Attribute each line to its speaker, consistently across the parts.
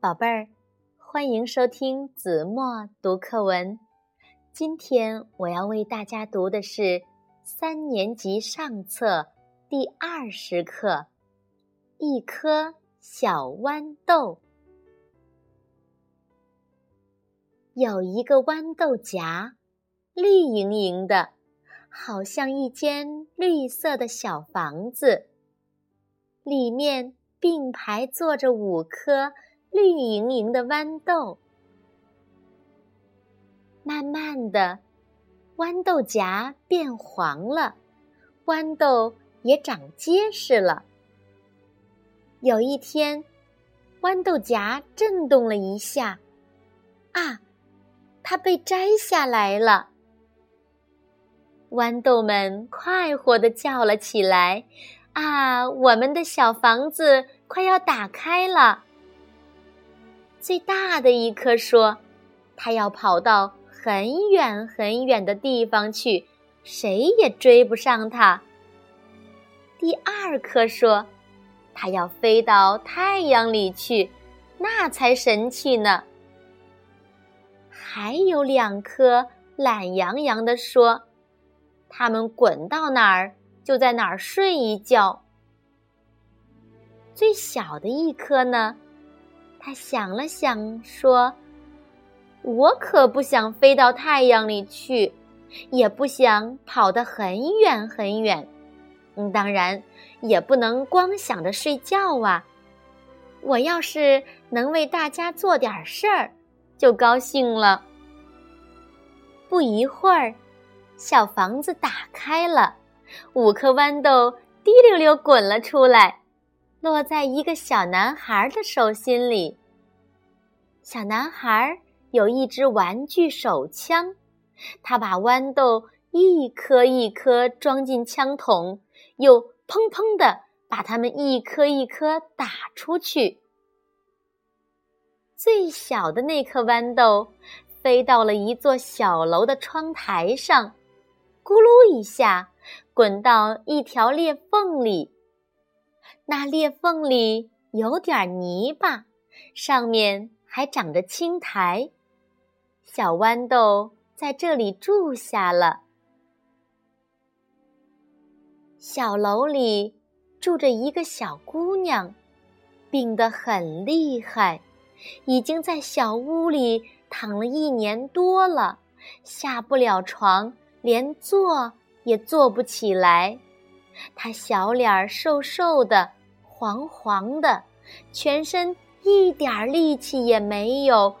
Speaker 1: 宝贝儿，欢迎收听子墨读课文。今天我要为大家读的是三年级上册第二十课《一颗小豌豆》。有一个豌豆荚，绿莹莹的，好像一间绿色的小房子，里面并排坐着五颗。绿莹莹的豌豆，慢慢的，豌豆荚变黄了，豌豆也长结实了。有一天，豌豆荚震动了一下，啊，它被摘下来了。豌豆们快活的叫了起来：“啊，我们的小房子快要打开了！”最大的一颗说：“它要跑到很远很远的地方去，谁也追不上它。”第二颗说：“它要飞到太阳里去，那才神气呢。”还有两颗懒洋洋的说：“它们滚到哪儿就在哪儿睡一觉。”最小的一颗呢？他想了想，说：“我可不想飞到太阳里去，也不想跑得很远很远。嗯，当然也不能光想着睡觉啊。我要是能为大家做点事儿，就高兴了。”不一会儿，小房子打开了，五颗豌豆滴溜溜滚了出来。落在一个小男孩的手心里。小男孩有一支玩具手枪，他把豌豆一颗一颗装进枪筒，又砰砰的把它们一颗一颗打出去。最小的那颗豌豆飞到了一座小楼的窗台上，咕噜一下滚到一条裂缝里。那裂缝里有点泥巴，上面还长着青苔。小豌豆在这里住下了。小楼里住着一个小姑娘，病得很厉害，已经在小屋里躺了一年多了，下不了床，连坐也坐不起来。她小脸儿瘦瘦的。黄黄的，全身一点力气也没有，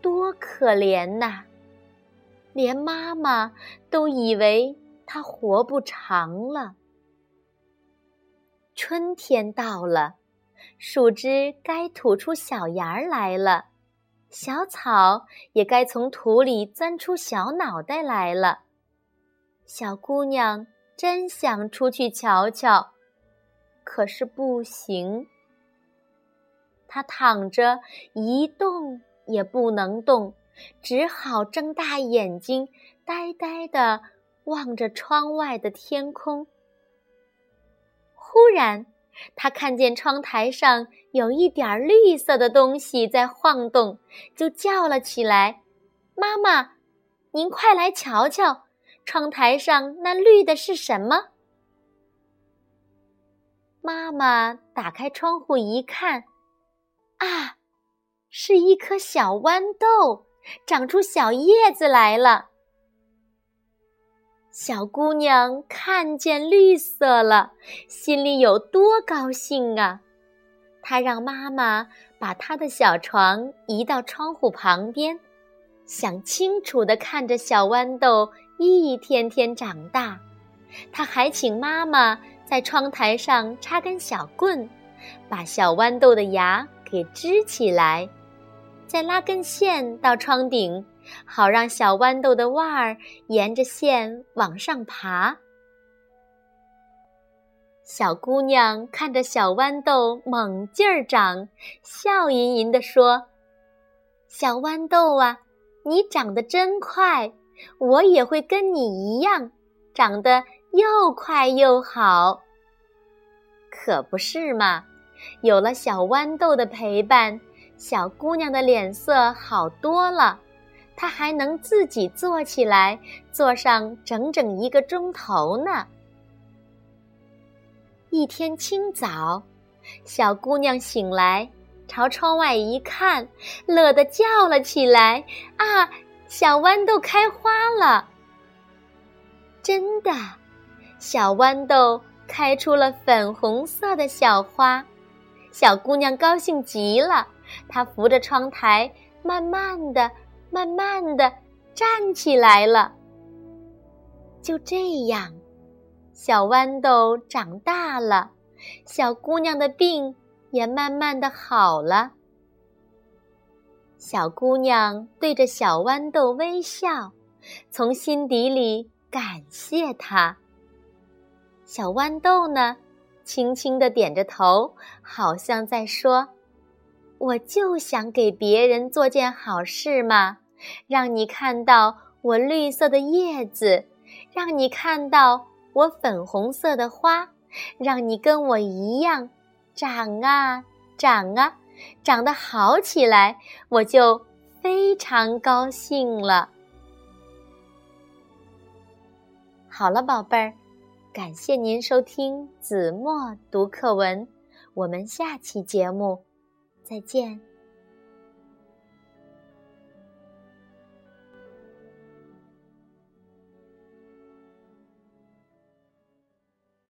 Speaker 1: 多可怜呐！连妈妈都以为他活不长了。春天到了，树枝该吐出小芽儿来了，小草也该从土里钻出小脑袋来了。小姑娘真想出去瞧瞧。可是不行，他躺着一动也不能动，只好睁大眼睛，呆呆的望着窗外的天空。忽然，他看见窗台上有一点绿色的东西在晃动，就叫了起来：“妈妈，您快来瞧瞧，窗台上那绿的是什么？”妈妈打开窗户一看，啊，是一颗小豌豆长出小叶子来了。小姑娘看见绿色了，心里有多高兴啊！她让妈妈把她的小床移到窗户旁边，想清楚的看着小豌豆一天天长大。他还请妈妈。在窗台上插根小棍，把小豌豆的芽给支起来，再拉根线到窗顶，好让小豌豆的腕儿沿着线往上爬。小姑娘看着小豌豆猛劲儿长，笑吟吟地说：“小豌豆啊，你长得真快，我也会跟你一样长得。”又快又好，可不是嘛？有了小豌豆的陪伴，小姑娘的脸色好多了，她还能自己坐起来，坐上整整一个钟头呢。一天清早，小姑娘醒来，朝窗外一看，乐得叫了起来：“啊，小豌豆开花了！”真的，小豌豆开出了粉红色的小花，小姑娘高兴极了。她扶着窗台，慢慢的、慢慢的站起来了。就这样。小豌豆长大了，小姑娘的病也慢慢的好了。小姑娘对着小豌豆微笑，从心底里感谢它。小豌豆呢，轻轻的点着头，好像在说：“我就想给别人做件好事嘛，让你看到我绿色的叶子，让你看到。”我粉红色的花，让你跟我一样长啊长啊，长得好起来，我就非常高兴了。好了，宝贝儿，感谢您收听子墨读课文，我们下期节目再见。